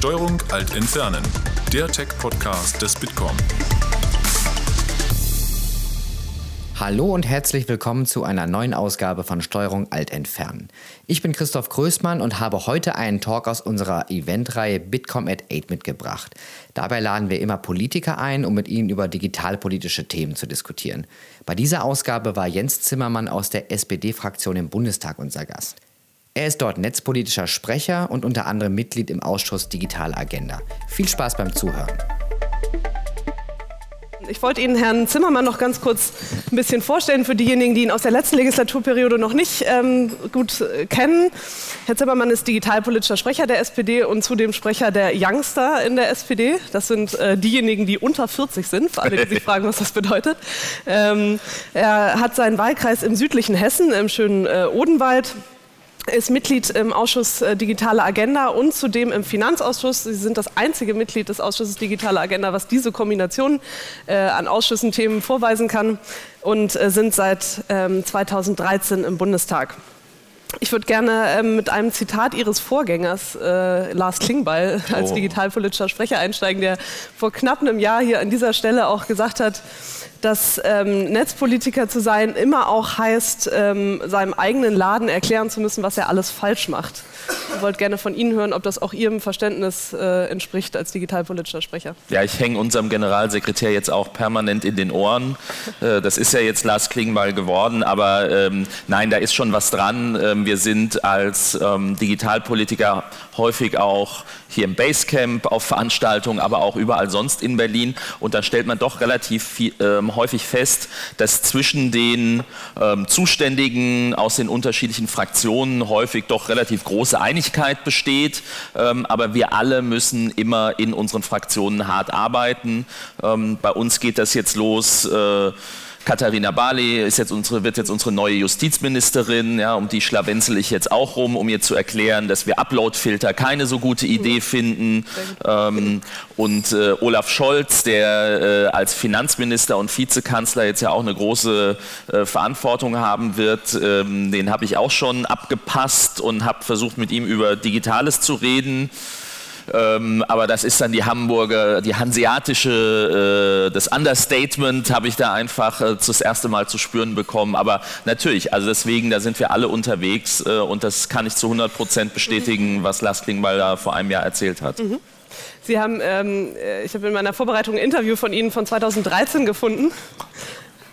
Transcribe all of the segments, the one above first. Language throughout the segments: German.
Steuerung Alt Entfernen, der Tech-Podcast des Bitkom. Hallo und herzlich willkommen zu einer neuen Ausgabe von Steuerung Alt Entfernen. Ich bin Christoph Größmann und habe heute einen Talk aus unserer Eventreihe Bitkom at 8 mitgebracht. Dabei laden wir immer Politiker ein, um mit ihnen über digitalpolitische Themen zu diskutieren. Bei dieser Ausgabe war Jens Zimmermann aus der SPD-Fraktion im Bundestag unser Gast. Er ist dort netzpolitischer Sprecher und unter anderem Mitglied im Ausschuss Digitale Agenda. Viel Spaß beim Zuhören. Ich wollte Ihnen Herrn Zimmermann noch ganz kurz ein bisschen vorstellen für diejenigen, die ihn aus der letzten Legislaturperiode noch nicht ähm, gut äh, kennen. Herr Zimmermann ist digitalpolitischer Sprecher der SPD und zudem Sprecher der Youngster in der SPD. Das sind äh, diejenigen, die unter 40 sind, für alle, die sich fragen, was das bedeutet. Ähm, er hat seinen Wahlkreis im südlichen Hessen, im schönen äh, Odenwald ist Mitglied im Ausschuss äh, Digitale Agenda und zudem im Finanzausschuss. Sie sind das einzige Mitglied des Ausschusses Digitale Agenda, was diese Kombination äh, an Ausschüssen vorweisen kann und äh, sind seit ähm, 2013 im Bundestag. Ich würde gerne ähm, mit einem Zitat Ihres Vorgängers, äh, Lars Klingbeil, als oh. digitalpolitischer Sprecher einsteigen, der vor knapp einem Jahr hier an dieser Stelle auch gesagt hat, dass ähm, Netzpolitiker zu sein immer auch heißt, ähm, seinem eigenen Laden erklären zu müssen, was er alles falsch macht. Ich wollte gerne von Ihnen hören, ob das auch Ihrem Verständnis äh, entspricht als digitalpolitischer Sprecher. Ja, ich hänge unserem Generalsekretär jetzt auch permanent in den Ohren. Äh, das ist ja jetzt Lars Klingbeil geworden, aber ähm, nein, da ist schon was dran. Ähm, wir sind als ähm, Digitalpolitiker häufig auch hier im Basecamp auf Veranstaltungen, aber auch überall sonst in Berlin. Und da stellt man doch relativ ähm, häufig fest, dass zwischen den Zuständigen aus den unterschiedlichen Fraktionen häufig doch relativ große Einigkeit besteht. Aber wir alle müssen immer in unseren Fraktionen hart arbeiten. Bei uns geht das jetzt los. Katharina Barley ist jetzt unsere, wird jetzt unsere neue Justizministerin, ja, um die schlawenzel ich jetzt auch rum, um ihr zu erklären, dass wir Uploadfilter keine so gute Idee finden. Ähm, und äh, Olaf Scholz, der äh, als Finanzminister und Vizekanzler jetzt ja auch eine große äh, Verantwortung haben wird, ähm, den habe ich auch schon abgepasst und habe versucht, mit ihm über Digitales zu reden. Ähm, aber das ist dann die Hamburger, die hanseatische, äh, das Understatement habe ich da einfach äh, das erste Mal zu spüren bekommen. Aber natürlich, also deswegen, da sind wir alle unterwegs äh, und das kann ich zu 100 Prozent bestätigen, was Lars Klingbeil da vor einem Jahr erzählt hat. Mhm. Sie haben, ähm, äh, ich habe in meiner Vorbereitung ein Interview von Ihnen von 2013 gefunden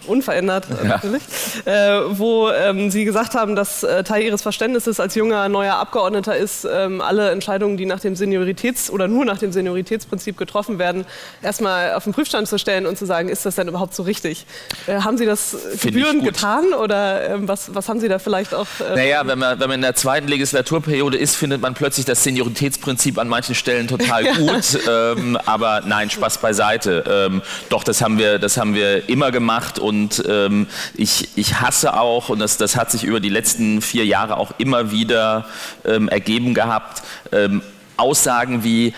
unverändert ja. natürlich, äh, wo ähm, Sie gesagt haben, dass äh, Teil Ihres Verständnisses als junger neuer Abgeordneter ist, ähm, alle Entscheidungen, die nach dem Senioritäts- oder nur nach dem Senioritätsprinzip getroffen werden, erstmal auf den Prüfstand zu stellen und zu sagen, ist das denn überhaupt so richtig? Äh, haben Sie das gebührend getan oder ähm, was, was haben Sie da vielleicht auch? Äh, naja, wenn man, wenn man in der zweiten Legislaturperiode ist, findet man plötzlich das Senioritätsprinzip an manchen Stellen total gut. ähm, aber nein, Spaß beiseite. Ähm, doch, das haben wir, das haben wir immer gemacht und und ähm, ich, ich hasse auch, und das, das hat sich über die letzten vier Jahre auch immer wieder ähm, ergeben gehabt, ähm, Aussagen wie,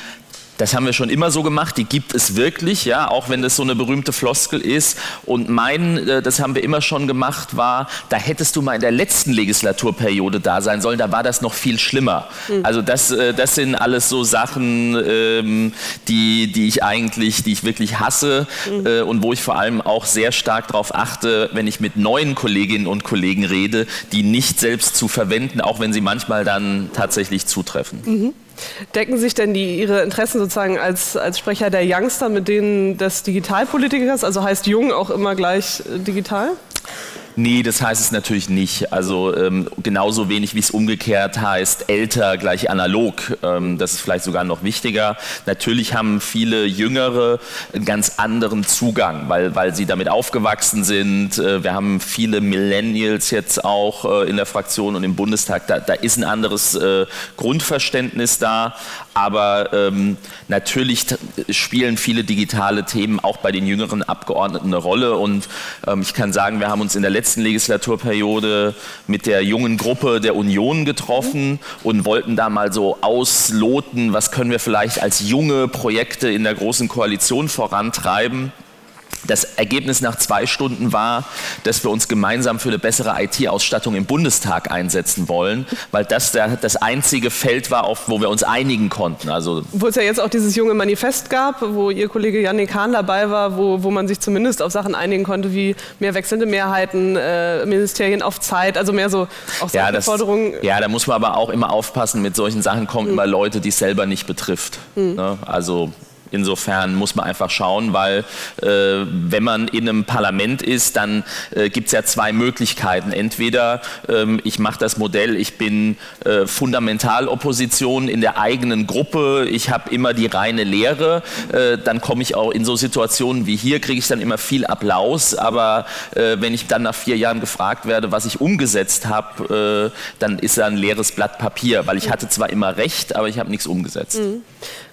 das haben wir schon immer so gemacht, die gibt es wirklich, ja, auch wenn das so eine berühmte Floskel ist. Und mein, äh, das haben wir immer schon gemacht, war, da hättest du mal in der letzten Legislaturperiode da sein sollen, da war das noch viel schlimmer. Mhm. Also das, äh, das sind alles so Sachen, ähm, die, die ich eigentlich, die ich wirklich hasse mhm. und wo ich vor allem auch sehr stark darauf achte, wenn ich mit neuen Kolleginnen und Kollegen rede, die nicht selbst zu verwenden, auch wenn sie manchmal dann tatsächlich zutreffen. Mhm. Decken sich denn die, Ihre Interessen sozusagen als, als Sprecher der Youngster mit denen des Digitalpolitikers? Also heißt jung auch immer gleich äh, digital? Nee, das heißt es natürlich nicht. Also ähm, genauso wenig wie es umgekehrt heißt, älter gleich analog. Ähm, das ist vielleicht sogar noch wichtiger. Natürlich haben viele Jüngere einen ganz anderen Zugang, weil, weil sie damit aufgewachsen sind. Äh, wir haben viele Millennials jetzt auch äh, in der Fraktion und im Bundestag. Da, da ist ein anderes äh, Grundverständnis da. Aber ähm, natürlich spielen viele digitale Themen auch bei den jüngeren Abgeordneten eine Rolle. Und ähm, ich kann sagen, wir haben uns in der letzten letzten Legislaturperiode mit der jungen Gruppe der Union getroffen und wollten da mal so ausloten, was können wir vielleicht als junge Projekte in der Großen Koalition vorantreiben. Das Ergebnis nach zwei Stunden war, dass wir uns gemeinsam für eine bessere IT-Ausstattung im Bundestag einsetzen wollen, weil das das einzige Feld war, auf, wo wir uns einigen konnten. Also wo es ja jetzt auch dieses junge Manifest gab, wo Ihr Kollege Janik Hahn dabei war, wo, wo man sich zumindest auf Sachen einigen konnte, wie mehr wechselnde Mehrheiten, äh, Ministerien auf Zeit, also mehr so auch ja, das, Forderungen. Ja, da muss man aber auch immer aufpassen, mit solchen Sachen kommen mhm. immer Leute, die es selber nicht betrifft. Mhm. Ne? Also Insofern muss man einfach schauen, weil äh, wenn man in einem Parlament ist, dann äh, gibt es ja zwei Möglichkeiten. Entweder ähm, ich mache das Modell, ich bin äh, Fundamentalopposition in der eigenen Gruppe, ich habe immer die reine Lehre, äh, dann komme ich auch in so Situationen wie hier, kriege ich dann immer viel Applaus, aber äh, wenn ich dann nach vier Jahren gefragt werde, was ich umgesetzt habe, äh, dann ist da ein leeres Blatt Papier, weil ich hatte zwar immer recht, aber ich habe nichts umgesetzt. Mhm.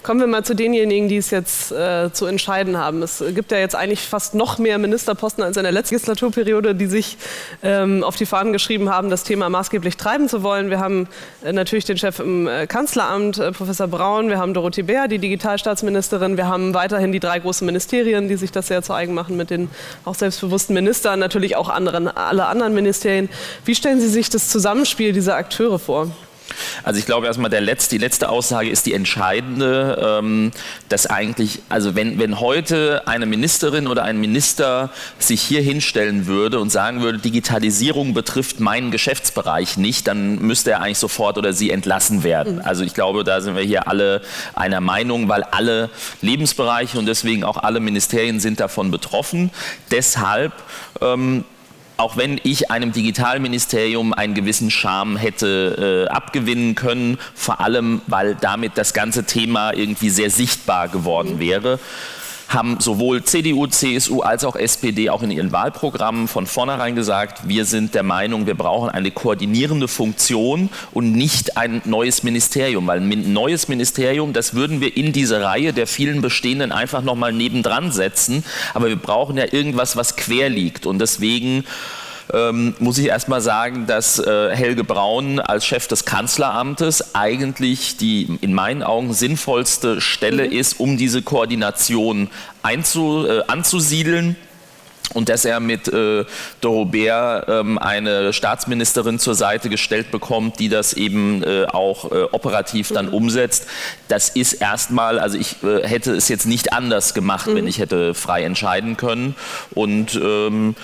Kommen wir mal zu denjenigen, die es jetzt äh, zu entscheiden haben. Es gibt ja jetzt eigentlich fast noch mehr Ministerposten als in der letzten Legislaturperiode, die sich ähm, auf die Fahnen geschrieben haben, das Thema maßgeblich treiben zu wollen. Wir haben äh, natürlich den Chef im äh, Kanzleramt, äh, Professor Braun, wir haben Dorothee Bär, die Digitalstaatsministerin, wir haben weiterhin die drei großen Ministerien, die sich das sehr zu eigen machen mit den auch selbstbewussten Ministern, natürlich auch anderen, alle anderen Ministerien. Wie stellen Sie sich das Zusammenspiel dieser Akteure vor? Also ich glaube erstmal, der letzte, die letzte Aussage ist die entscheidende, ähm, dass eigentlich, also wenn, wenn heute eine Ministerin oder ein Minister sich hier hinstellen würde und sagen würde, Digitalisierung betrifft meinen Geschäftsbereich nicht, dann müsste er eigentlich sofort oder sie entlassen werden. Mhm. Also ich glaube, da sind wir hier alle einer Meinung, weil alle Lebensbereiche und deswegen auch alle Ministerien sind davon betroffen. Deshalb ähm, auch wenn ich einem Digitalministerium einen gewissen Charme hätte äh, abgewinnen können, vor allem weil damit das ganze Thema irgendwie sehr sichtbar geworden mhm. Haben sowohl CDU, CSU als auch SPD auch in ihren Wahlprogrammen von vornherein gesagt, wir sind der Meinung, wir brauchen eine koordinierende Funktion und nicht ein neues Ministerium, weil ein neues Ministerium, das würden wir in diese Reihe der vielen bestehenden einfach nochmal nebendran setzen, aber wir brauchen ja irgendwas, was quer liegt. Und deswegen ähm, muss ich erstmal sagen, dass äh, Helge Braun als Chef des Kanzleramtes eigentlich die in meinen Augen sinnvollste Stelle mhm. ist, um diese Koordination einzu, äh, anzusiedeln und dass er mit äh, Dorobert ähm, eine Staatsministerin zur Seite gestellt bekommt, die das eben äh, auch äh, operativ dann mhm. umsetzt. Das ist erstmal, also ich äh, hätte es jetzt nicht anders gemacht, mhm. wenn ich hätte frei entscheiden können. Und ähm,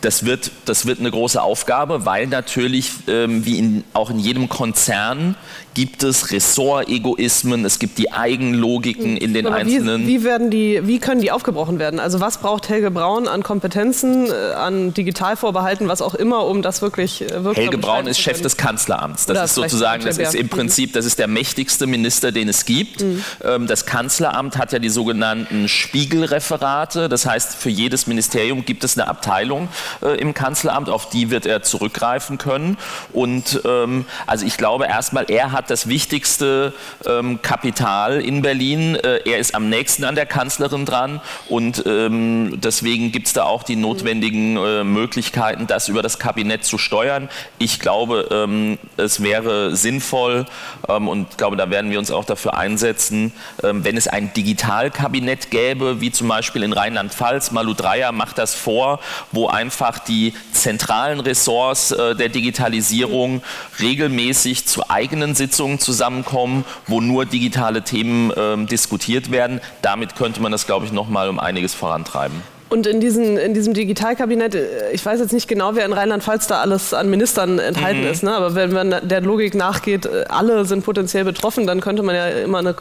das wird, das wird eine große Aufgabe, weil natürlich, ähm, wie in, auch in jedem Konzern, gibt es Ressortegoismen, es gibt die Eigenlogiken in den Aber einzelnen. Wie, wie, werden die, wie können die aufgebrochen werden? Also was braucht Helge Braun an Kompetenzen, äh, an Digitalvorbehalten, was auch immer, um das wirklich äh, wirklich Helge Braun ist Chef des Kanzleramts. Das Oder ist sozusagen, das ist im Prinzip, das ist der mächtigste Minister, den es gibt. Mhm. Ähm, das Kanzleramt hat ja die sogenannten Spiegelreferate. Das heißt, für jedes Ministerium gibt es eine Abteilung äh, im Kanzleramt, auf die wird er zurückgreifen können. Und ähm, also ich glaube erstmal, er hat das wichtigste ähm, Kapital in Berlin. Äh, er ist am nächsten an der Kanzlerin dran und ähm, deswegen gibt es da auch die notwendigen äh, Möglichkeiten, das über das Kabinett zu steuern. Ich glaube, ähm, es wäre sinnvoll ähm, und glaube, da werden wir uns auch dafür einsetzen, ähm, wenn es ein Digitalkabinett gäbe, wie zum Beispiel in Rheinland-Pfalz. Malu Dreyer macht das vor, wo einfach die zentralen Ressorts äh, der Digitalisierung regelmäßig zu eigenen Sitzungen zusammenkommen, wo nur digitale Themen äh, diskutiert werden. Damit könnte man das, glaube ich, noch mal um einiges vorantreiben. Und in, diesen, in diesem Digitalkabinett, äh, ich weiß jetzt nicht genau, wer in Rheinland-Pfalz da alles an Ministern enthalten mhm. ist, ne? aber wenn man der Logik nachgeht, äh, alle sind potenziell betroffen, dann könnte man ja immer eine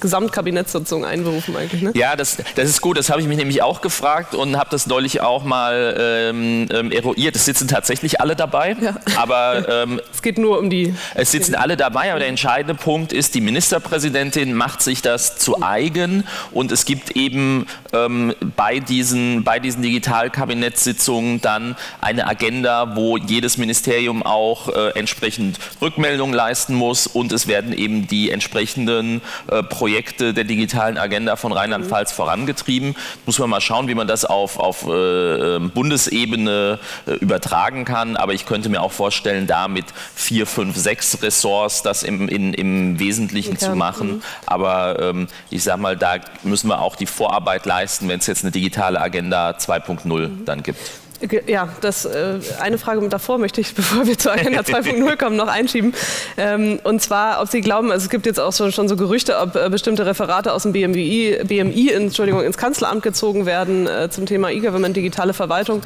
Gesamtkabinettssitzung einberufen eigentlich. Ne? Ja, das, das ist gut. Das habe ich mich nämlich auch gefragt und habe das neulich auch mal ähm, ähm, eruiert. Es sitzen tatsächlich alle dabei, ja. aber ähm, es geht nur um die. Es sitzen alle dabei, aber der entscheidende Punkt ist, die Ministerpräsidentin macht sich das zu eigen und es gibt eben ähm, bei diesen bei diesen Digitalkabinettssitzungen dann eine Agenda, wo jedes Ministerium auch äh, entsprechend Rückmeldungen leisten muss und es werden eben die entsprechenden äh, Projekte Projekte der digitalen Agenda von Rheinland-Pfalz mhm. vorangetrieben. Muss man mal schauen, wie man das auf, auf äh, Bundesebene äh, übertragen kann. Aber ich könnte mir auch vorstellen, da mit vier, fünf, sechs Ressorts das im, in, im Wesentlichen zu machen. Mhm. Aber ähm, ich sage mal, da müssen wir auch die Vorarbeit leisten, wenn es jetzt eine digitale Agenda 2.0 mhm. dann gibt. Ja, das äh, eine Frage davor möchte ich, bevor wir zur Agenda 2.0 kommen, noch einschieben. Ähm, und zwar, ob Sie glauben, also es gibt jetzt auch so, schon so Gerüchte, ob äh, bestimmte Referate aus dem BMI, BMI Entschuldigung, ins Kanzleramt gezogen werden äh, zum Thema E-Government, digitale Verwaltung.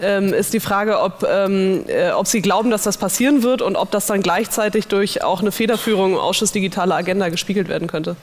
Ähm, ist die Frage, ob, ähm, äh, ob Sie glauben, dass das passieren wird und ob das dann gleichzeitig durch auch eine Federführung im Ausschuss Digitale Agenda gespiegelt werden könnte.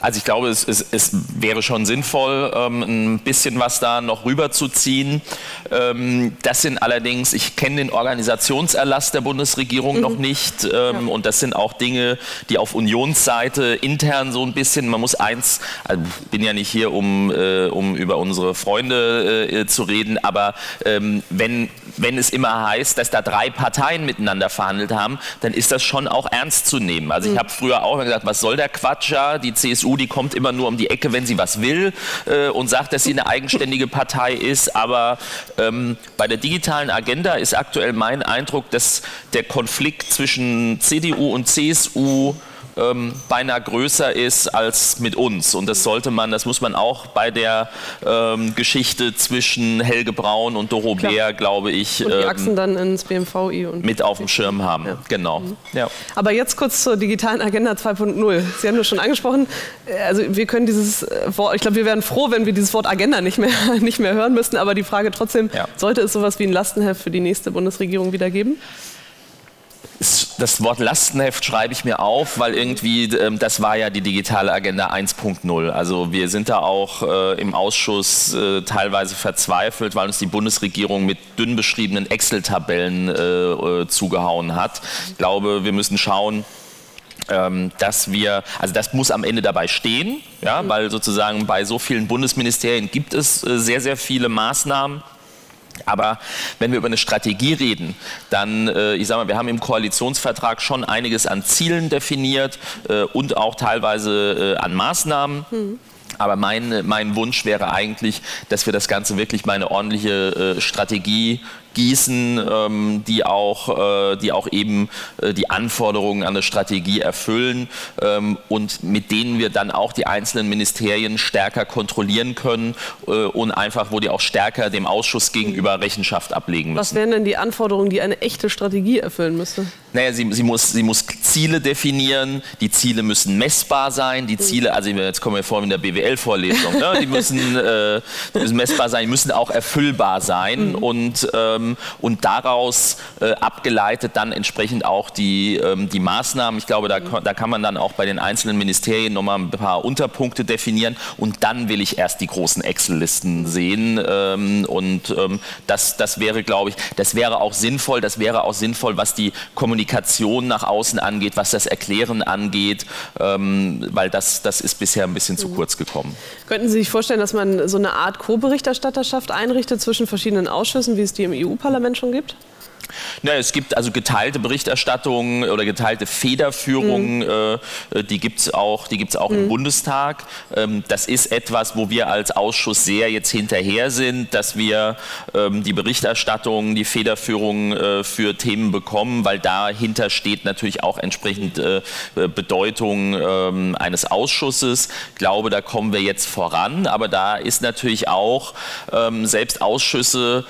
Also ich glaube, es, es, es wäre schon sinnvoll, ähm, ein bisschen was da noch rüberzuziehen. Ähm, das sind allerdings, ich kenne den Organisationserlass der Bundesregierung mhm. noch nicht ähm, ja. und das sind auch Dinge, die auf Unionsseite intern so ein bisschen, man muss eins, also ich bin ja nicht hier, um, äh, um über unsere Freunde äh, zu reden, aber ähm, wenn, wenn es immer heißt, dass da drei Parteien miteinander verhandelt haben, dann ist das schon auch ernst zu nehmen. Also ich mhm. habe früher auch immer gesagt, was soll der Quatsch ja, die CSU, die kommt immer nur um die Ecke, wenn sie was will äh, und sagt, dass sie eine eigenständige Partei ist, aber ähm, bei der digitalen Agenda ist aktuell mein Eindruck, dass der Konflikt zwischen CDU und CSU ähm, beinahe größer ist als mit uns. Und das sollte man, das muss man auch bei der ähm, Geschichte zwischen Helge Braun und Doro. Bär, glaube ich, und die ähm, Achsen dann ins BMVI und mit auf dem Schirm haben. Ja. Genau. Mhm. Ja. Aber jetzt kurz zur digitalen Agenda 2.0. Sie haben das schon angesprochen. Also wir können dieses Wort, ich glaube, wir wären froh, wenn wir dieses Wort Agenda nicht mehr, nicht mehr hören müssten. Aber die Frage trotzdem, ja. sollte es sowas wie ein Lastenheft für die nächste Bundesregierung wieder geben? Das Wort Lastenheft schreibe ich mir auf, weil irgendwie ähm, das war ja die digitale Agenda 1.0. Also wir sind da auch äh, im Ausschuss äh, teilweise verzweifelt, weil uns die Bundesregierung mit dünn beschriebenen Excel-Tabellen äh, äh zugehauen hat. Ich glaube, wir müssen schauen, ähm, dass wir, also das muss am Ende dabei stehen, ja, weil sozusagen bei so vielen Bundesministerien gibt es äh, sehr, sehr viele Maßnahmen aber wenn wir über eine Strategie reden, dann, äh, ich sage mal, wir haben im Koalitionsvertrag schon einiges an Zielen definiert äh, und auch teilweise äh, an Maßnahmen. Mhm. Aber mein, mein Wunsch wäre eigentlich, dass wir das Ganze wirklich mal eine ordentliche Strategie gießen, ähm, die, auch, äh, die auch eben äh, die Anforderungen an eine Strategie erfüllen ähm, und mit denen wir dann auch die einzelnen Ministerien stärker kontrollieren können äh, und einfach, wo die auch stärker dem Ausschuss gegenüber Rechenschaft ablegen müssen. Was wären denn die Anforderungen, die eine echte Strategie erfüllen müsste? Naja, sie, sie, muss, sie muss Ziele definieren, die Ziele müssen messbar sein, die Ziele, also jetzt kommen wir vor in der BWL-Vorlesung, ne? die, müssen, äh, die müssen messbar sein, die müssen auch erfüllbar sein mhm. und ähm, ähm, und daraus äh, abgeleitet dann entsprechend auch die, ähm, die Maßnahmen. Ich glaube, da, da kann man dann auch bei den einzelnen Ministerien nochmal ein paar Unterpunkte definieren und dann will ich erst die großen Excel-Listen sehen ähm, und ähm, das, das wäre, glaube ich, das wäre auch sinnvoll, das wäre auch sinnvoll, was die Kommunikation nach außen angeht, was das Erklären angeht, ähm, weil das, das ist bisher ein bisschen zu mhm. kurz gekommen. Könnten Sie sich vorstellen, dass man so eine Art Co-Berichterstatterschaft einrichtet zwischen verschiedenen Ausschüssen, wie es die im EU EU-Parlament schon gibt? Ja, es gibt also geteilte Berichterstattung oder geteilte Federführung, mhm. äh, die gibt es auch, die gibt's auch mhm. im Bundestag. Ähm, das ist etwas, wo wir als Ausschuss sehr jetzt hinterher sind, dass wir ähm, die Berichterstattung, die Federführung äh, für Themen bekommen, weil dahinter steht natürlich auch entsprechend äh, Bedeutung ähm, eines Ausschusses. Ich glaube, da kommen wir jetzt voran, aber da ist natürlich auch ähm, selbst Ausschüsse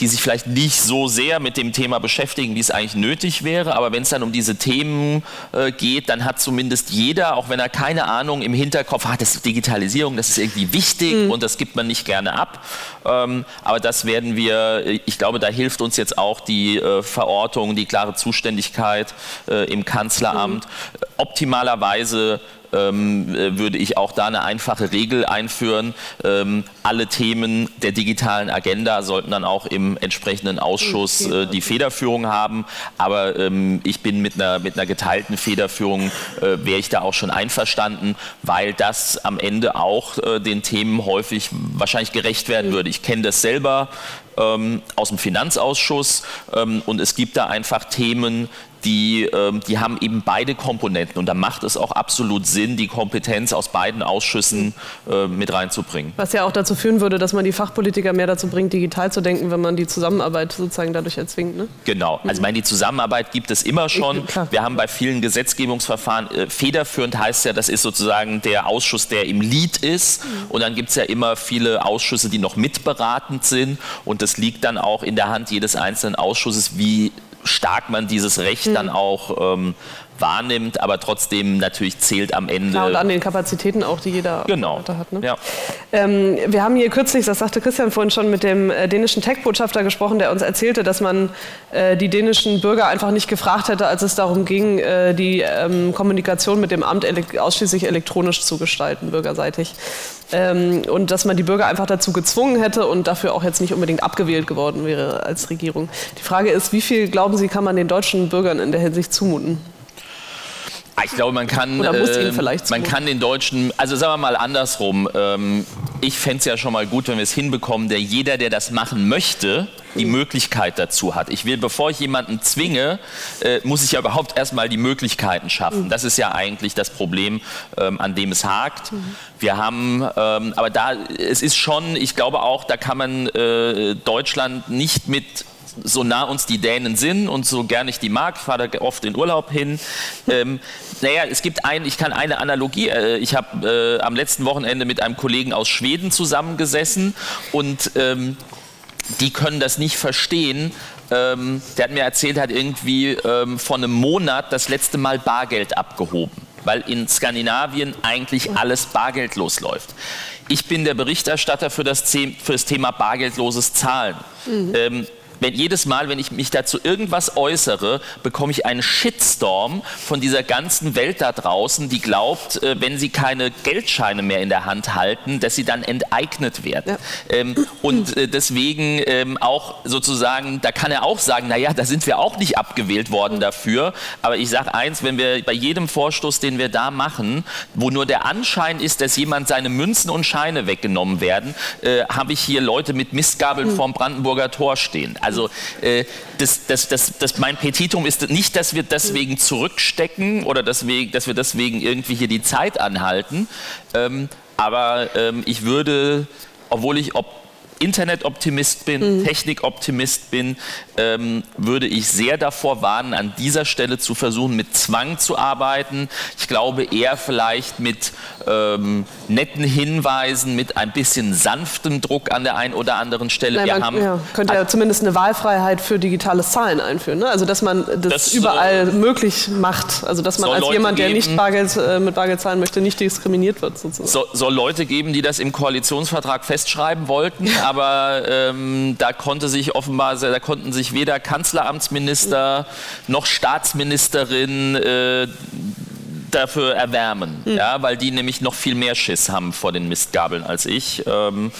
die sich vielleicht nicht so sehr mit dem Thema beschäftigen, wie es eigentlich nötig wäre. Aber wenn es dann um diese Themen äh, geht, dann hat zumindest jeder, auch wenn er keine Ahnung im Hinterkopf hat, das ist Digitalisierung, das ist irgendwie wichtig mhm. und das gibt man nicht gerne ab. Ähm, aber das werden wir, ich glaube, da hilft uns jetzt auch die äh, Verortung, die klare Zuständigkeit äh, im Kanzleramt. Mhm. Optimalerweise ähm, äh, würde ich auch da eine einfache Regel einführen. Ähm, alle Themen der digitalen Agenda sollten dann auch im entsprechenden Ausschuss äh, die Federführung haben. Aber ähm, ich bin mit einer, mit einer geteilten Federführung, äh, wäre ich da auch schon einverstanden, weil das am Ende auch äh, den Themen häufig wahrscheinlich gerecht werden würde. Ich kenne das selber ähm, aus dem Finanzausschuss ähm, und es gibt da einfach Themen, die, ähm, die haben eben beide Komponenten und da macht es auch absolut Sinn, die Kompetenz aus beiden Ausschüssen äh, mit reinzubringen. Was ja auch dazu führen würde, dass man die Fachpolitiker mehr dazu bringt, digital zu denken, wenn man die Zusammenarbeit sozusagen dadurch erzwingt. Ne? Genau, also ich meine, die Zusammenarbeit gibt es immer schon. Ich, Wir haben bei vielen Gesetzgebungsverfahren, äh, federführend heißt ja, das ist sozusagen der Ausschuss, der im Lied ist mhm. und dann gibt es ja immer viele Ausschüsse, die noch mitberatend sind und das liegt dann auch in der Hand jedes einzelnen Ausschusses, wie stark man dieses Recht dann auch ähm, wahrnimmt, aber trotzdem natürlich zählt am Ende. Klar, und an den Kapazitäten auch, die jeder genau. hat. Ne? Ja. Ähm, wir haben hier kürzlich, das sagte Christian vorhin schon, mit dem äh, dänischen Tech-Botschafter gesprochen, der uns erzählte, dass man äh, die dänischen Bürger einfach nicht gefragt hätte, als es darum ging, äh, die ähm, Kommunikation mit dem Amt ele ausschließlich elektronisch zu gestalten, bürgerseitig. Ähm, und dass man die Bürger einfach dazu gezwungen hätte und dafür auch jetzt nicht unbedingt abgewählt geworden wäre als Regierung. Die Frage ist, wie viel, glauben Sie, kann man den deutschen Bürgern in der Hinsicht zumuten? Ah, ich glaube, man kann, äh, man kann den Deutschen, also sagen wir mal andersrum, ähm, ich fände es ja schon mal gut, wenn wir es hinbekommen, der jeder, der das machen möchte, die Möglichkeit dazu hat. Ich will, bevor ich jemanden zwinge, äh, muss ich ja überhaupt erstmal die Möglichkeiten schaffen. Mhm. Das ist ja eigentlich das Problem, ähm, an dem es hakt. Mhm. Wir haben, ähm, aber da, es ist schon, ich glaube auch, da kann man äh, Deutschland nicht mit so nah uns die Dänen sind und so gern ich die mag, fahre da oft in Urlaub hin. Ähm, naja, es gibt ein, ich kann eine Analogie, äh, ich habe äh, am letzten Wochenende mit einem Kollegen aus Schweden zusammengesessen und ähm, die können das nicht verstehen. Ähm, der hat mir erzählt, hat irgendwie ähm, vor einem Monat das letzte Mal Bargeld abgehoben, weil in Skandinavien eigentlich alles bargeldlos läuft. Ich bin der Berichterstatter für das, für das Thema bargeldloses Zahlen. Mhm. Ähm, wenn jedes Mal, wenn ich mich dazu irgendwas äußere, bekomme ich einen Shitstorm von dieser ganzen Welt da draußen, die glaubt, äh, wenn sie keine Geldscheine mehr in der Hand halten, dass sie dann enteignet werden. Ja. Ähm, und äh, deswegen ähm, auch sozusagen, da kann er auch sagen, naja, da sind wir auch nicht abgewählt worden dafür. Aber ich sage eins, wenn wir bei jedem Vorstoß, den wir da machen, wo nur der Anschein ist, dass jemand seine Münzen und Scheine weggenommen werden, äh, habe ich hier Leute mit Mistgabeln hm. vorm Brandenburger Tor stehen. Also äh, das, das, das, das, mein Petitum ist nicht, dass wir deswegen zurückstecken oder deswegen, dass wir deswegen irgendwie hier die Zeit anhalten. Ähm, aber ähm, ich würde, obwohl ich ob Internetoptimist bin, mhm. Technikoptimist bin, ähm, würde ich sehr davor warnen, an dieser Stelle zu versuchen, mit Zwang zu arbeiten. Ich glaube eher vielleicht mit ähm, netten Hinweisen, mit ein bisschen sanftem Druck an der einen oder anderen Stelle. Nein, Wir man haben, ja, könnte ja zumindest eine Wahlfreiheit für digitales Zahlen einführen. Ne? Also dass man das, das überall äh, möglich macht. Also dass man als Leute jemand, der nicht Bargeld, äh, mit Bargeld zahlen möchte, nicht diskriminiert wird. Sozusagen. So, soll Leute geben, die das im Koalitionsvertrag festschreiben wollten, aber ähm, da konnte sich offenbar, da konnten sich weder Kanzleramtsminister noch Staatsministerin äh, dafür erwärmen, mhm. ja, weil die nämlich noch viel mehr Schiss haben vor den Mistgabeln als ich. Ähm,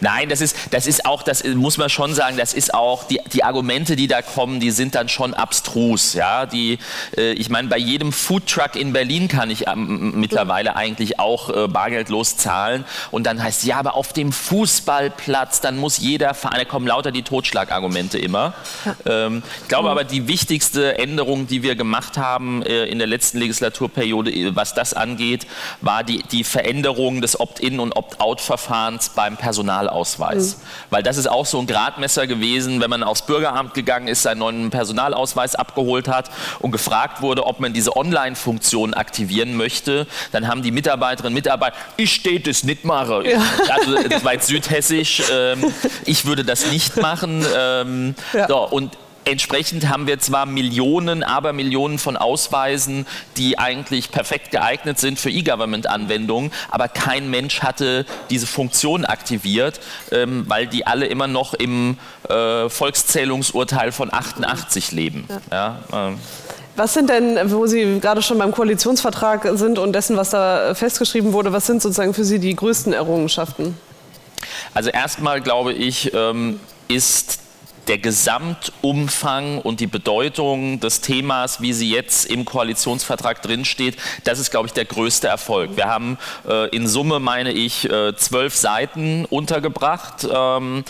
nein, das ist, das ist auch, das muss man schon sagen, das ist auch, die, die Argumente, die da kommen, die sind dann schon abstrus. Ja? Die, äh, ich meine, bei jedem Foodtruck in Berlin kann ich ähm, mittlerweile eigentlich auch äh, bargeldlos zahlen und dann heißt ja, aber auf dem Fußballplatz, dann muss jeder fahren, da kommen lauter die Totschlagargumente immer. Ja. Ähm, ich glaube mhm. aber, die wichtigste Änderung, die wir gemacht haben äh, in der letzten Legislaturperiode, Periode, was das angeht, war die, die Veränderung des Opt-in- und Opt-out-Verfahrens beim Personalausweis. Mhm. Weil das ist auch so ein Gradmesser gewesen, wenn man aufs Bürgeramt gegangen ist, seinen neuen Personalausweis abgeholt hat und gefragt wurde, ob man diese Online-Funktion aktivieren möchte, dann haben die Mitarbeiterinnen und Mitarbeiter, ich stehe das nicht mache. Ja. Also das war jetzt südhessisch, ähm, ich würde das nicht machen. Ähm, ja. so, und Entsprechend haben wir zwar Millionen, aber Millionen von Ausweisen, die eigentlich perfekt geeignet sind für E-Government-Anwendungen, aber kein Mensch hatte diese Funktion aktiviert, ähm, weil die alle immer noch im äh, Volkszählungsurteil von 88 leben. Ja. Ja, äh. Was sind denn, wo Sie gerade schon beim Koalitionsvertrag sind und dessen, was da festgeschrieben wurde, was sind sozusagen für Sie die größten Errungenschaften? Also erstmal glaube ich, ähm, ist der Gesamtumfang und die Bedeutung des Themas, wie sie jetzt im Koalitionsvertrag drinsteht, das ist, glaube ich, der größte Erfolg. Wir haben äh, in Summe, meine ich, äh, zwölf Seiten untergebracht. Ähm,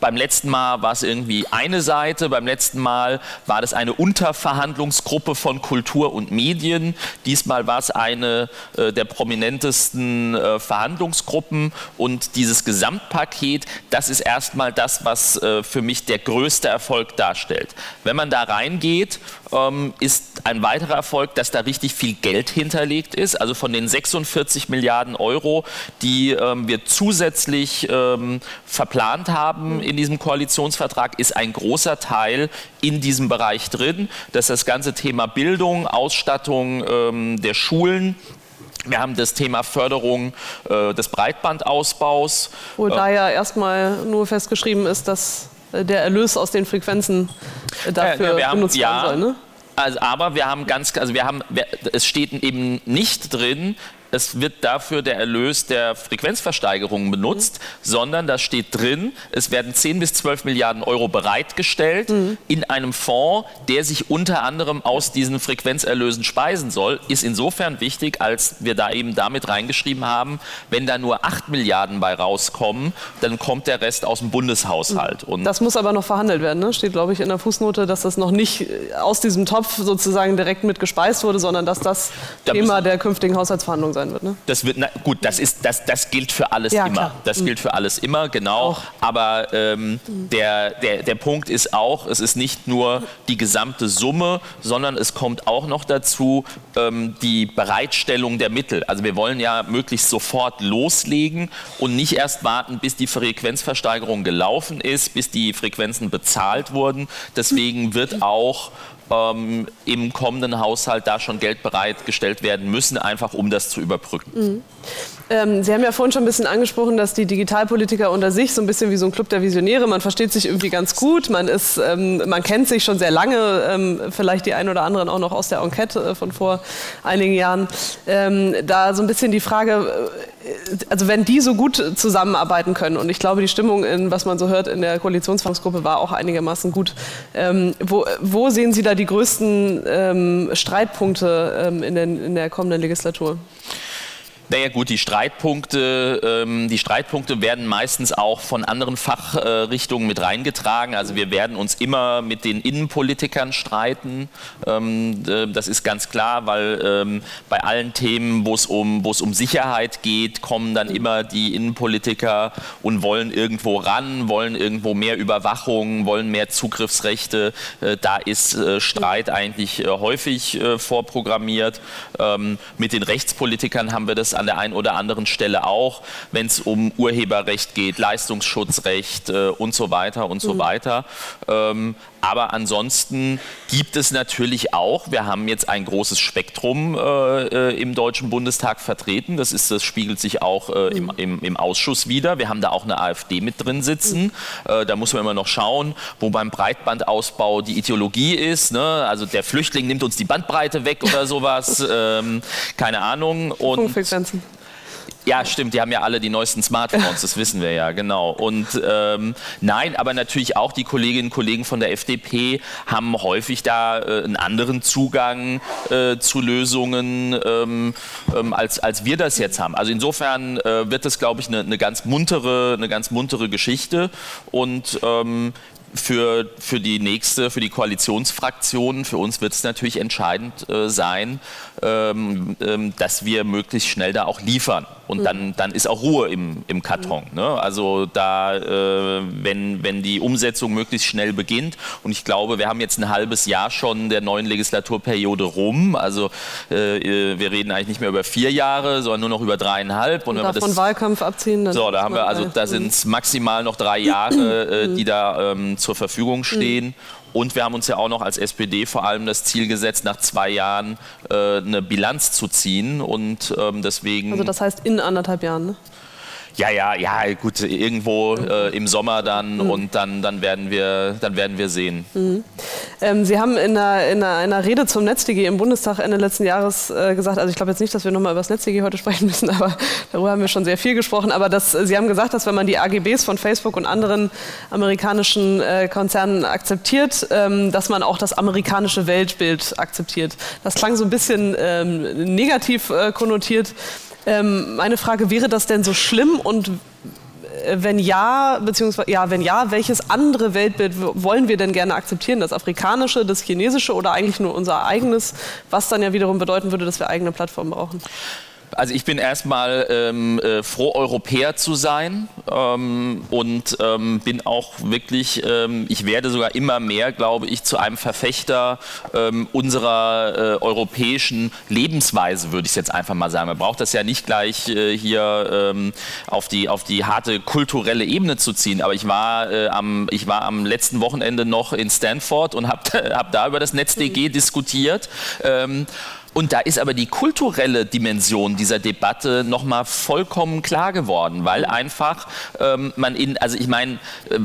beim letzten Mal war es irgendwie eine Seite, beim letzten Mal war das eine Unterverhandlungsgruppe von Kultur und Medien. Diesmal war es eine äh, der prominentesten äh, Verhandlungsgruppen und dieses Gesamtpaket, das ist erstmal das, was äh, für mich der größte Erfolg darstellt. Wenn man da reingeht, ähm, ist ein weiterer Erfolg, dass da richtig viel Geld hinterlegt ist. Also von den 46 Milliarden Euro, die ähm, wir zusätzlich ähm, verplant haben in diesem Koalitionsvertrag, ist ein großer Teil in diesem Bereich drin. Das ist das ganze Thema Bildung, Ausstattung ähm, der Schulen. Wir haben das Thema Förderung äh, des Breitbandausbaus. Wo äh, da ja erstmal nur festgeschrieben ist, dass der Erlös aus den Frequenzen äh, dafür ja, benutzt werden soll. Ne? Also, aber wir haben ganz, also wir haben, es steht eben nicht drin, es wird dafür der Erlös der Frequenzversteigerungen benutzt, mhm. sondern da steht drin, es werden 10 bis 12 Milliarden Euro bereitgestellt mhm. in einem Fonds, der sich unter anderem aus diesen Frequenzerlösen speisen soll. Ist insofern wichtig, als wir da eben damit reingeschrieben haben, wenn da nur 8 Milliarden bei rauskommen, dann kommt der Rest aus dem Bundeshaushalt. Mhm. Und das muss aber noch verhandelt werden. Ne? Steht, glaube ich, in der Fußnote, dass das noch nicht äh, aus diesem Topf sozusagen direkt mit gespeist wurde, sondern dass das da Thema der künftigen Haushaltsverhandlungen sein wird. Ne? Das wird, na, gut, das, ist, das, das gilt für alles ja, immer. Klar. Das mhm. gilt für alles immer, genau. Auch. Aber ähm, der, der, der Punkt ist auch, es ist nicht nur die gesamte Summe, sondern es kommt auch noch dazu ähm, die Bereitstellung der Mittel. Also wir wollen ja möglichst sofort loslegen und nicht erst warten, bis die Frequenzversteigerung gelaufen ist, bis die Frequenzen bezahlt wurden. Deswegen wird auch ähm, im kommenden Haushalt da schon Geld bereitgestellt werden müssen, einfach um das zu überbrücken. Mhm. Ähm, Sie haben ja vorhin schon ein bisschen angesprochen, dass die Digitalpolitiker unter sich so ein bisschen wie so ein Club der Visionäre, man versteht sich irgendwie ganz gut, man, ist, ähm, man kennt sich schon sehr lange, ähm, vielleicht die einen oder anderen auch noch aus der Enquete äh, von vor einigen Jahren. Ähm, da so ein bisschen die Frage, äh, also wenn die so gut zusammenarbeiten können und ich glaube, die Stimmung, in, was man so hört in der Koalitionsfangsgruppe, war auch einigermaßen gut. Ähm, wo, wo, sehen Sie da die größten ähm, Streitpunkte in, den, in der kommenden Legislatur? Naja gut, die Streitpunkte, ähm, die Streitpunkte werden meistens auch von anderen Fachrichtungen mit reingetragen. Also wir werden uns immer mit den Innenpolitikern streiten. Ähm, äh, das ist ganz klar, weil ähm, bei allen Themen, wo es um, um Sicherheit geht, kommen dann immer die Innenpolitiker und wollen irgendwo ran, wollen irgendwo mehr Überwachung, wollen mehr Zugriffsrechte. Äh, da ist äh, Streit eigentlich äh, häufig äh, vorprogrammiert. Ähm, mit den Rechtspolitikern haben wir das an der einen oder anderen Stelle auch, wenn es um Urheberrecht geht, Leistungsschutzrecht äh, und so weiter und so mhm. weiter. Ähm, aber ansonsten gibt es natürlich auch, wir haben jetzt ein großes Spektrum äh, äh im Deutschen Bundestag vertreten. Das, ist, das spiegelt sich auch äh, im, im, im, Ausschuss wieder. Wir haben da auch eine AfD mit drin sitzen. Äh, da muss man immer noch schauen, wo beim Breitbandausbau die Ideologie ist. Ne? Also der Flüchtling nimmt uns die Bandbreite weg oder sowas. ähm, keine Ahnung. Und, ja, stimmt, die haben ja alle die neuesten Smartphones, das wissen wir ja, genau. Und ähm, nein, aber natürlich auch die Kolleginnen und Kollegen von der FDP haben häufig da äh, einen anderen Zugang äh, zu Lösungen, ähm, ähm, als, als wir das jetzt haben. Also insofern äh, wird das, glaube ich, eine, eine, ganz muntere, eine ganz muntere Geschichte. Und ähm, für, für die nächste, für die Koalitionsfraktionen, für uns wird es natürlich entscheidend äh, sein, ähm, ähm, dass wir möglichst schnell da auch liefern. Und dann, dann ist auch Ruhe im, im Karton. Ne? Also da, äh, wenn, wenn die Umsetzung möglichst schnell beginnt, und ich glaube, wir haben jetzt ein halbes Jahr schon der neuen Legislaturperiode rum. Also äh, wir reden eigentlich nicht mehr über vier Jahre, sondern nur noch über dreieinhalb. Und, und wenn wir das, Wahlkampf abziehen, dann so, da haben wir also, da sind es maximal noch drei Jahre, äh, die da ähm, zur Verfügung stehen. Und wir haben uns ja auch noch als SPD vor allem das Ziel gesetzt, nach zwei Jahren äh, eine Bilanz zu ziehen. Und ähm, deswegen. Also das heißt in anderthalb Jahren, ne? Ja, ja, ja, gut, irgendwo äh, im Sommer dann mhm. und dann, dann, werden wir, dann werden wir sehen. Mhm. Ähm, Sie haben in einer, in einer, Rede zum NetzDG im Bundestag Ende letzten Jahres äh, gesagt, also ich glaube jetzt nicht, dass wir nochmal über das NetzDG heute sprechen müssen, aber darüber haben wir schon sehr viel gesprochen, aber dass, Sie haben gesagt, dass wenn man die AGBs von Facebook und anderen amerikanischen äh, Konzernen akzeptiert, ähm, dass man auch das amerikanische Weltbild akzeptiert. Das klang so ein bisschen ähm, negativ äh, konnotiert. Ähm, meine Frage, wäre das denn so schlimm und äh, wenn ja, beziehungsweise ja, wenn ja, welches andere Weltbild wollen wir denn gerne akzeptieren? Das afrikanische, das chinesische oder eigentlich nur unser eigenes, was dann ja wiederum bedeuten würde, dass wir eigene Plattformen brauchen? Also ich bin erstmal ähm, äh, froh, Europäer zu sein ähm, und ähm, bin auch wirklich, ähm, ich werde sogar immer mehr, glaube ich, zu einem Verfechter ähm, unserer äh, europäischen Lebensweise, würde ich jetzt einfach mal sagen. Man braucht das ja nicht gleich äh, hier ähm, auf, die, auf die harte kulturelle Ebene zu ziehen, aber ich war, äh, am, ich war am letzten Wochenende noch in Stanford und habe hab da über das NetzDG diskutiert. Und da ist aber die kulturelle Dimension dieser Debatte nochmal vollkommen klar geworden, weil einfach ähm, man in, also ich meine, äh,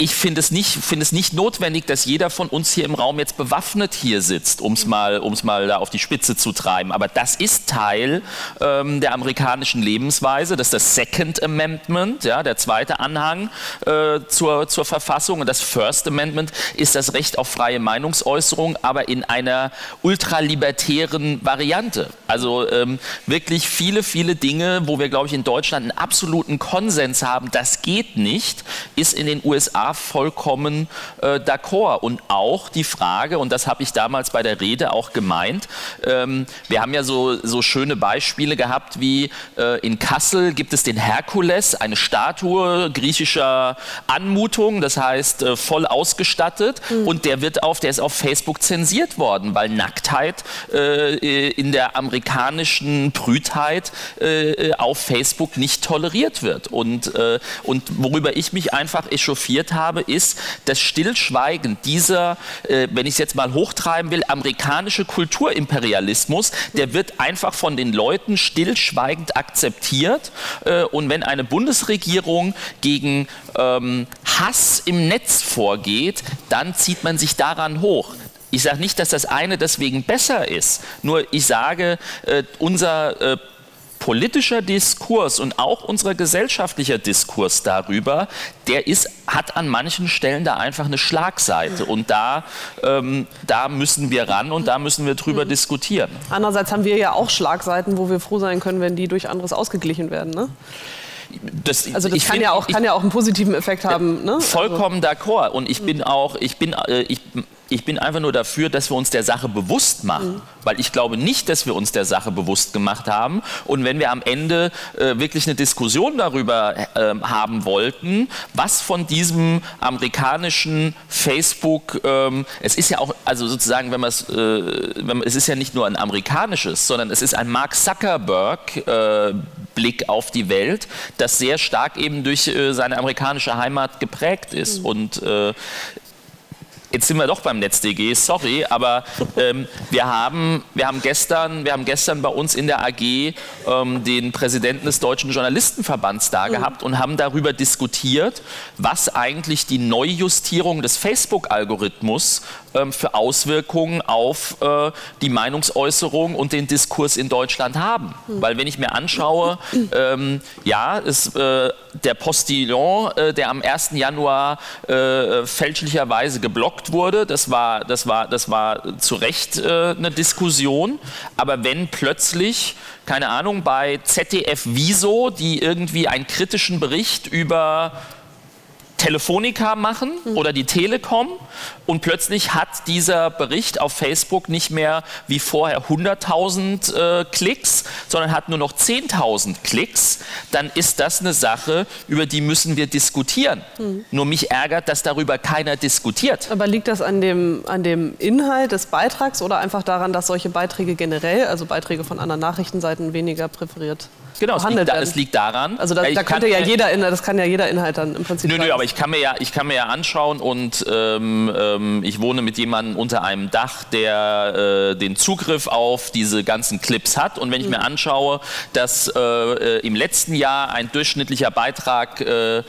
ich finde es, nicht, find es nicht notwendig, dass jeder von uns hier im Raum jetzt bewaffnet hier sitzt, um es mal, um's mal da auf die Spitze zu treiben. Aber das ist Teil ähm, der amerikanischen Lebensweise. Das ist das Second Amendment, ja, der zweite Anhang äh, zur, zur Verfassung. Und das First Amendment ist das Recht auf freie Meinungsäußerung, aber in einer ultralibertären Variante. Also ähm, wirklich viele, viele Dinge, wo wir, glaube ich, in Deutschland einen absoluten Konsens haben, das geht nicht, ist in den USA vollkommen äh, d'accord. Und auch die Frage, und das habe ich damals bei der Rede auch gemeint, ähm, wir haben ja so, so schöne Beispiele gehabt, wie äh, in Kassel gibt es den Herkules, eine Statue griechischer Anmutung, das heißt äh, voll ausgestattet. Mhm. Und der wird auf, der ist auf Facebook zensiert worden, weil Nacktheit äh, in der amerikanischen Brütheit äh, auf Facebook nicht toleriert wird. Und, äh, und worüber ich mich einfach echauffiert habe, habe, ist das Stillschweigen dieser, äh, wenn ich es jetzt mal hochtreiben will, amerikanische Kulturimperialismus, der wird einfach von den Leuten stillschweigend akzeptiert. Äh, und wenn eine Bundesregierung gegen ähm, Hass im Netz vorgeht, dann zieht man sich daran hoch. Ich sage nicht, dass das eine deswegen besser ist, nur ich sage, äh, unser äh, politischer Diskurs und auch unser gesellschaftlicher Diskurs darüber, der ist, hat an manchen Stellen da einfach eine Schlagseite. Und da, ähm, da müssen wir ran und da müssen wir drüber mhm. diskutieren. Andererseits haben wir ja auch Schlagseiten, wo wir froh sein können, wenn die durch anderes ausgeglichen werden. Ne? Das, also das kann, find, ja auch, kann ja auch einen positiven Effekt haben. Ne? Vollkommen also. d'accord. Und ich bin auch, ich bin, äh, ich, ich bin einfach nur dafür, dass wir uns der Sache bewusst machen, mhm. weil ich glaube nicht, dass wir uns der Sache bewusst gemacht haben. Und wenn wir am Ende äh, wirklich eine Diskussion darüber äh, haben wollten, was von diesem amerikanischen Facebook, ähm, es ist ja auch, also sozusagen, wenn man es, äh, es ist ja nicht nur ein amerikanisches, sondern es ist ein Mark Zuckerberg äh, Blick auf die Welt, das sehr stark eben durch äh, seine amerikanische Heimat geprägt ist. Mhm. Und äh, Jetzt sind wir doch beim NetzDG, sorry, aber ähm, wir, haben, wir, haben gestern, wir haben gestern bei uns in der AG ähm, den Präsidenten des Deutschen Journalistenverbands da mhm. gehabt und haben darüber diskutiert, was eigentlich die Neujustierung des Facebook-Algorithmus ähm, für Auswirkungen auf äh, die Meinungsäußerung und den Diskurs in Deutschland haben. Mhm. Weil wenn ich mir anschaue, ähm, ja, ist äh, der Postillon, äh, der am 1. Januar äh, fälschlicherweise geblockt wurde. Das war, das war, das war zu Recht äh, eine Diskussion. Aber wenn plötzlich, keine Ahnung, bei ZDF Wieso, die irgendwie einen kritischen Bericht über Telefonica machen oder die Telekom und plötzlich hat dieser Bericht auf Facebook nicht mehr wie vorher 100.000 äh, Klicks, sondern hat nur noch 10.000 Klicks, dann ist das eine Sache, über die müssen wir diskutieren. Mhm. Nur mich ärgert, dass darüber keiner diskutiert. Aber liegt das an dem, an dem Inhalt des Beitrags oder einfach daran, dass solche Beiträge generell, also Beiträge von anderen Nachrichtenseiten, weniger präferiert Genau, es liegt, da, es liegt, daran. Also da, da könnte ja jeder, das kann ja jeder Inhalt dann im Prinzip. Nö, nö, aber ich kann mir ja, ich kann mir ja anschauen und ähm, ähm, ich wohne mit jemandem unter einem Dach, der äh, den Zugriff auf diese ganzen Clips hat. Und wenn ich mhm. mir anschaue, dass äh, äh, im letzten Jahr ein durchschnittlicher Beitrag äh, äh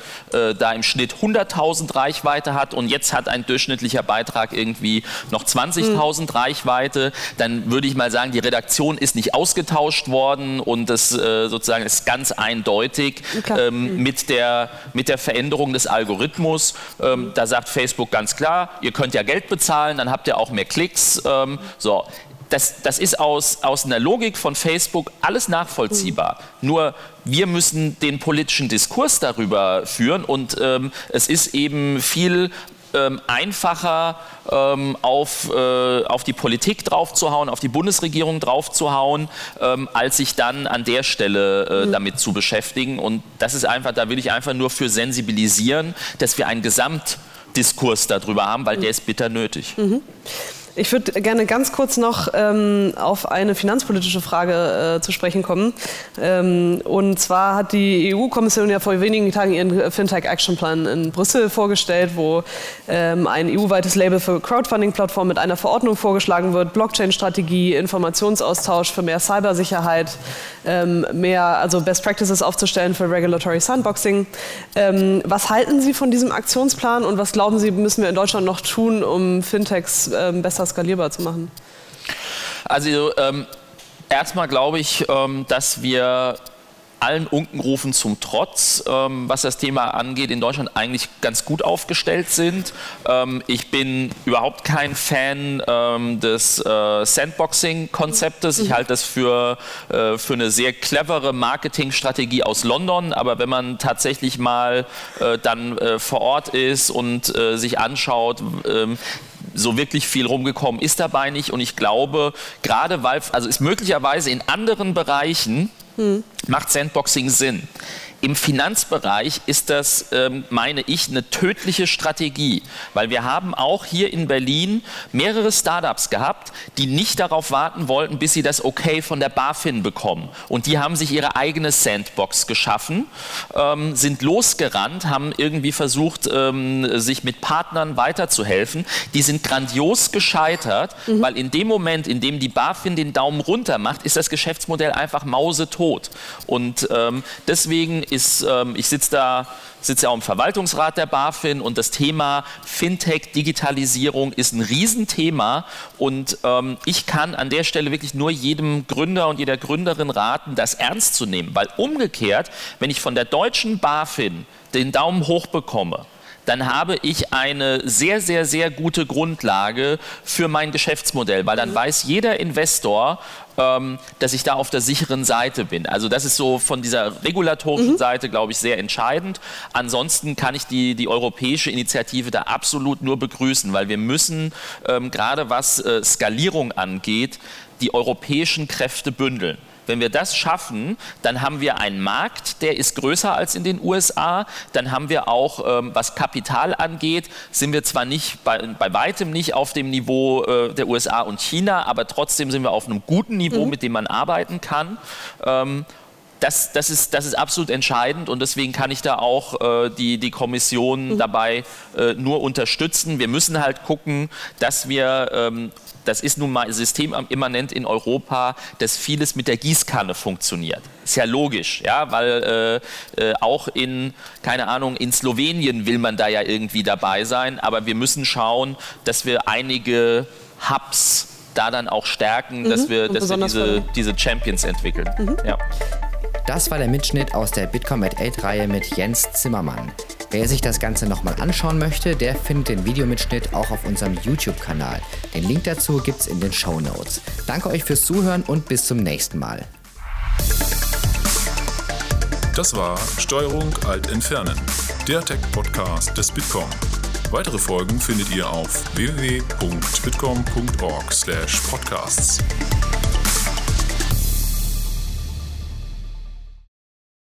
da im Schnitt 100.000 Reichweite hat und jetzt hat ein durchschnittlicher Beitrag irgendwie noch 20.000 mhm. Reichweite, dann würde ich mal sagen, die Redaktion ist nicht ausgetauscht worden und das äh, sozusagen ist ganz eindeutig ähm, mhm. mit, der, mit der Veränderung des Algorithmus. Ähm, da sagt Facebook ganz klar, ihr könnt ja Geld bezahlen, dann habt ihr auch mehr Klicks. Ähm, so, das, das ist aus, aus einer Logik von Facebook alles nachvollziehbar. Mhm. Nur wir müssen den politischen Diskurs darüber führen und ähm, es ist eben viel ähm, einfacher ähm, auf, äh, auf die Politik draufzuhauen, auf die Bundesregierung draufzuhauen, ähm, als sich dann an der Stelle äh, mhm. damit zu beschäftigen. Und das ist einfach, da will ich einfach nur für sensibilisieren, dass wir einen Gesamtdiskurs darüber haben, weil mhm. der ist bitter nötig. Mhm. Ich würde gerne ganz kurz noch ähm, auf eine finanzpolitische Frage äh, zu sprechen kommen. Ähm, und zwar hat die EU-Kommission ja vor wenigen Tagen ihren Fintech Action Plan in Brüssel vorgestellt, wo ähm, ein EU-weites Label für Crowdfunding-Plattformen mit einer Verordnung vorgeschlagen wird, Blockchain-Strategie, Informationsaustausch für mehr Cybersicherheit, ähm, mehr also Best Practices aufzustellen für Regulatory Sandboxing. Ähm, was halten Sie von diesem Aktionsplan und was glauben Sie, müssen wir in Deutschland noch tun, um Fintechs ähm, besser skalierbar zu machen? Also ähm, erstmal glaube ich, ähm, dass wir allen Unkenrufen zum Trotz, ähm, was das Thema angeht, in Deutschland eigentlich ganz gut aufgestellt sind. Ähm, ich bin überhaupt kein Fan ähm, des äh, Sandboxing-Konzeptes. Ich halte das für, äh, für eine sehr clevere Marketingstrategie aus London. Aber wenn man tatsächlich mal äh, dann äh, vor Ort ist und äh, sich anschaut, ähm, so wirklich viel rumgekommen ist dabei nicht. Und ich glaube, gerade weil, also ist möglicherweise in anderen Bereichen hm. macht Sandboxing Sinn. Im Finanzbereich ist das, ähm, meine ich, eine tödliche Strategie, weil wir haben auch hier in Berlin mehrere Startups gehabt, die nicht darauf warten wollten, bis sie das Okay von der BaFin bekommen. Und die haben sich ihre eigene Sandbox geschaffen, ähm, sind losgerannt, haben irgendwie versucht, ähm, sich mit Partnern weiterzuhelfen. Die sind grandios gescheitert, mhm. weil in dem Moment, in dem die BaFin den Daumen runter macht, ist das Geschäftsmodell einfach mausetot. Und deswegen ist, ähm, ich sitze da, sitze ja auch im Verwaltungsrat der BaFin und das Thema Fintech, Digitalisierung ist ein Riesenthema. Und ähm, ich kann an der Stelle wirklich nur jedem Gründer und jeder Gründerin raten, das ernst zu nehmen, weil umgekehrt, wenn ich von der deutschen BaFin den Daumen hoch bekomme, dann habe ich eine sehr, sehr, sehr gute Grundlage für mein Geschäftsmodell, weil dann weiß jeder Investor, ähm, dass ich da auf der sicheren Seite bin. Also das ist so von dieser regulatorischen mhm. Seite, glaube ich, sehr entscheidend. Ansonsten kann ich die, die europäische Initiative da absolut nur begrüßen, weil wir müssen ähm, gerade was äh, Skalierung angeht, die europäischen Kräfte bündeln. Wenn wir das schaffen, dann haben wir einen Markt, der ist größer als in den USA. Dann haben wir auch, ähm, was Kapital angeht, sind wir zwar nicht bei, bei weitem nicht auf dem Niveau äh, der USA und China, aber trotzdem sind wir auf einem guten Niveau, mhm. mit dem man arbeiten kann. Das, das, ist, das ist absolut entscheidend und deswegen kann ich da auch äh, die, die Kommission mhm. dabei äh, nur unterstützen. Wir müssen halt gucken, dass wir ähm, das ist nun mal systemimmanent in Europa, dass vieles mit der Gießkanne funktioniert. Ist ja logisch, ja, weil äh, äh, auch in, keine Ahnung, in Slowenien will man da ja irgendwie dabei sein, aber wir müssen schauen, dass wir einige Hubs da dann auch stärken, mhm, dass wir, dass wir diese, diese Champions entwickeln. Mhm. Ja. Das war der Mitschnitt aus der Bitkom at 8-Reihe mit Jens Zimmermann. Wer sich das Ganze nochmal anschauen möchte, der findet den Videomitschnitt auch auf unserem YouTube-Kanal. Den Link dazu gibt's in den Show Notes. Danke euch fürs Zuhören und bis zum nächsten Mal. Das war Steuerung Alt Entfernen, der Tech-Podcast des Bitkom. Weitere Folgen findet ihr auf www.bitkom.org/podcasts.